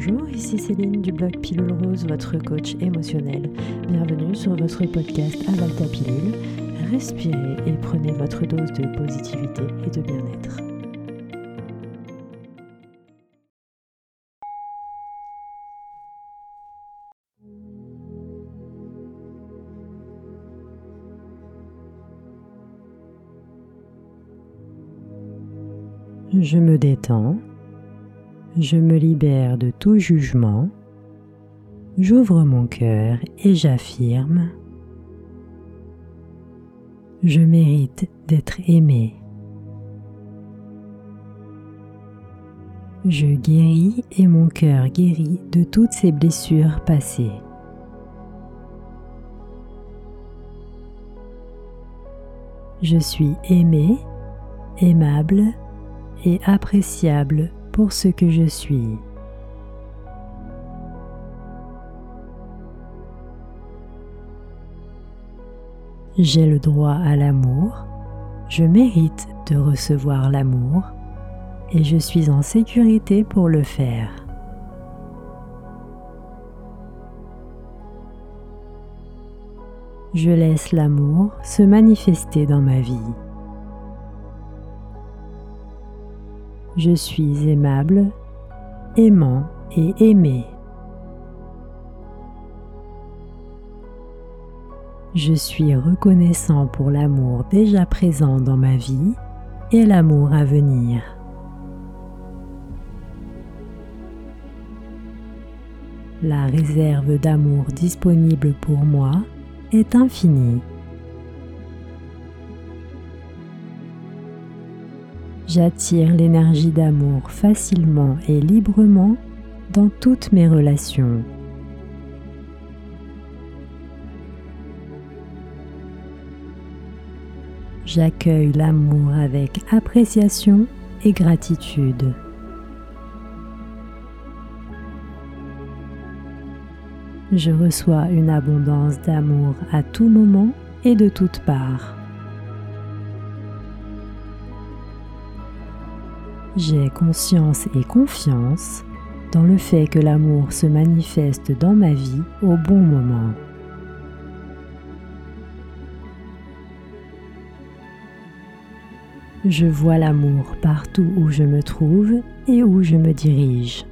Bonjour, ici Céline du blog Pilule Rose, votre coach émotionnel. Bienvenue sur votre podcast Aval ta pilule. Respirez et prenez votre dose de positivité et de bien-être. Je me détends je me libère de tout jugement, j'ouvre mon cœur et j'affirme, je mérite d'être aimé. Je guéris et mon cœur guérit de toutes ces blessures passées. Je suis aimé, aimable et appréciable pour ce que je suis. J'ai le droit à l'amour, je mérite de recevoir l'amour et je suis en sécurité pour le faire. Je laisse l'amour se manifester dans ma vie. Je suis aimable, aimant et aimé. Je suis reconnaissant pour l'amour déjà présent dans ma vie et l'amour à venir. La réserve d'amour disponible pour moi est infinie. J'attire l'énergie d'amour facilement et librement dans toutes mes relations. J'accueille l'amour avec appréciation et gratitude. Je reçois une abondance d'amour à tout moment et de toutes parts. J'ai conscience et confiance dans le fait que l'amour se manifeste dans ma vie au bon moment. Je vois l'amour partout où je me trouve et où je me dirige.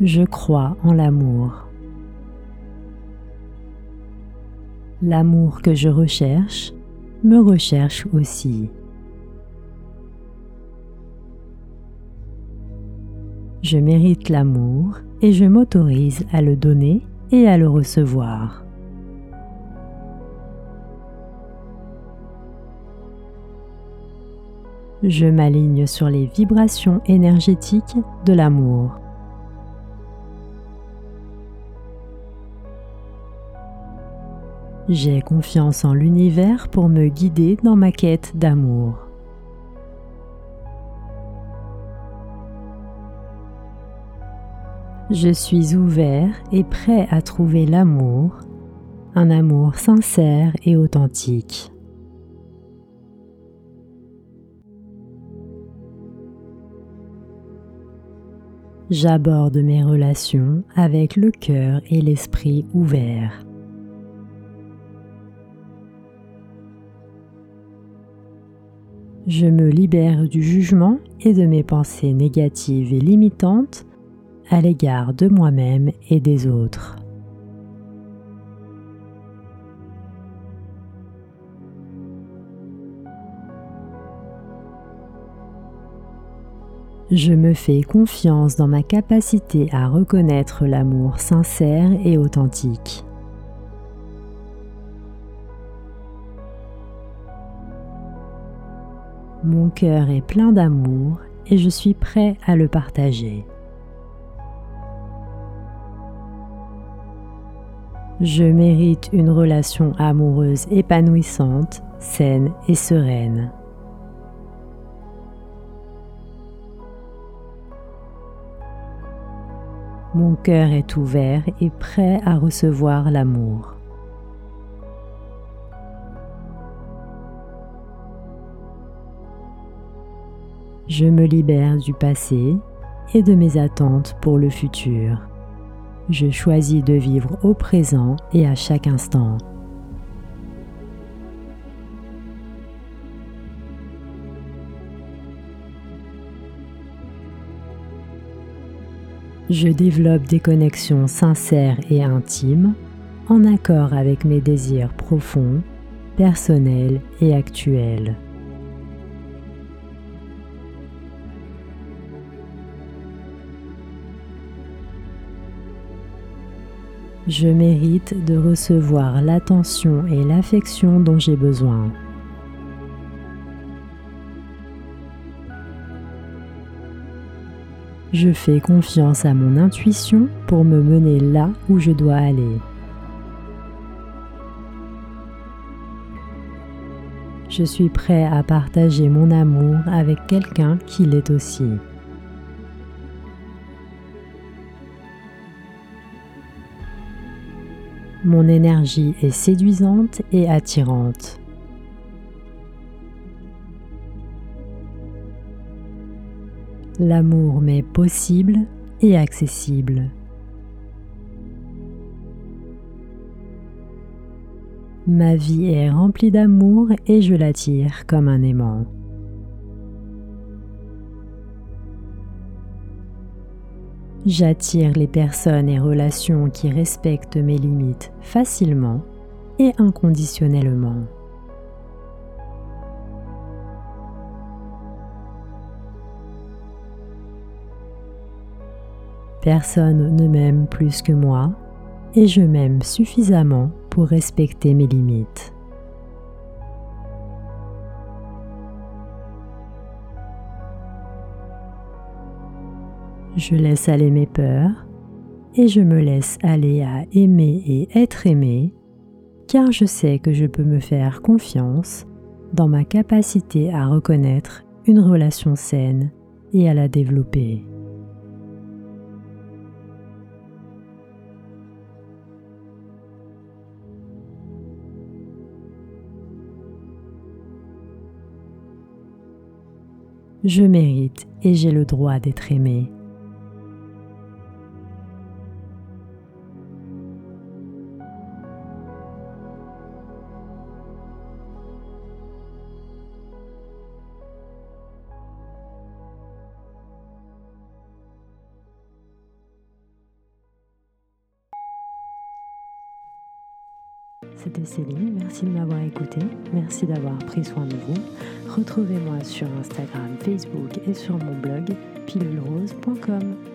Je crois en l'amour. L'amour que je recherche me recherche aussi. Je mérite l'amour et je m'autorise à le donner et à le recevoir. Je m'aligne sur les vibrations énergétiques de l'amour. J'ai confiance en l'univers pour me guider dans ma quête d'amour. Je suis ouvert et prêt à trouver l'amour, un amour sincère et authentique. J'aborde mes relations avec le cœur et l'esprit ouverts. Je me libère du jugement et de mes pensées négatives et limitantes à l'égard de moi-même et des autres. Je me fais confiance dans ma capacité à reconnaître l'amour sincère et authentique. Mon cœur est plein d'amour et je suis prêt à le partager. Je mérite une relation amoureuse épanouissante, saine et sereine. Mon cœur est ouvert et prêt à recevoir l'amour. Je me libère du passé et de mes attentes pour le futur. Je choisis de vivre au présent et à chaque instant. Je développe des connexions sincères et intimes en accord avec mes désirs profonds, personnels et actuels. Je mérite de recevoir l'attention et l'affection dont j'ai besoin. Je fais confiance à mon intuition pour me mener là où je dois aller. Je suis prêt à partager mon amour avec quelqu'un qui l'est aussi. Mon énergie est séduisante et attirante. L'amour m'est possible et accessible. Ma vie est remplie d'amour et je l'attire comme un aimant. J'attire les personnes et relations qui respectent mes limites facilement et inconditionnellement. Personne ne m'aime plus que moi et je m'aime suffisamment pour respecter mes limites. Je laisse aller mes peurs et je me laisse aller à aimer et être aimé car je sais que je peux me faire confiance dans ma capacité à reconnaître une relation saine et à la développer. Je mérite et j'ai le droit d'être aimé. C'était Céline, merci de m'avoir écouté, merci d'avoir pris soin de vous. Retrouvez-moi sur Instagram, Facebook et sur mon blog pilulerose.com.